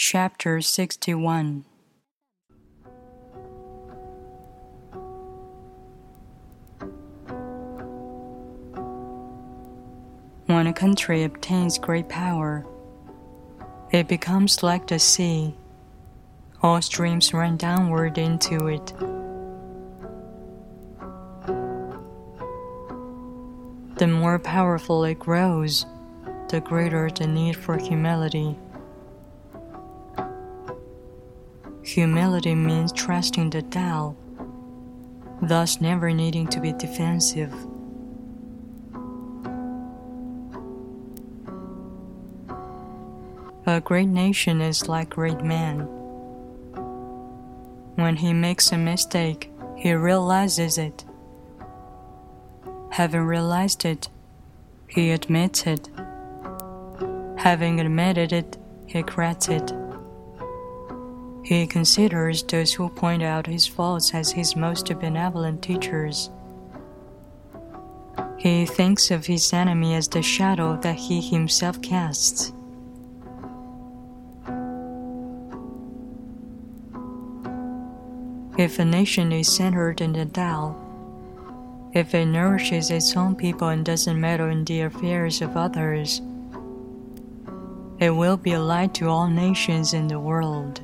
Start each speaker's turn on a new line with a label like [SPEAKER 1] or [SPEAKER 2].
[SPEAKER 1] Chapter 61 When a country obtains great power, it becomes like the sea. All streams run downward into it. The more powerful it grows, the greater the need for humility. Humility means trusting the Tao, thus never needing to be defensive. A great nation is like great man. When he makes a mistake, he realizes it. Having realized it, he admits it. Having admitted it, he corrects it. He considers those who point out his faults as his most benevolent teachers. He thinks of his enemy as the shadow that he himself casts. If a nation is centered in the Tao, if it nourishes its own people and doesn't meddle in the affairs of others, it will be a light to all nations in the world.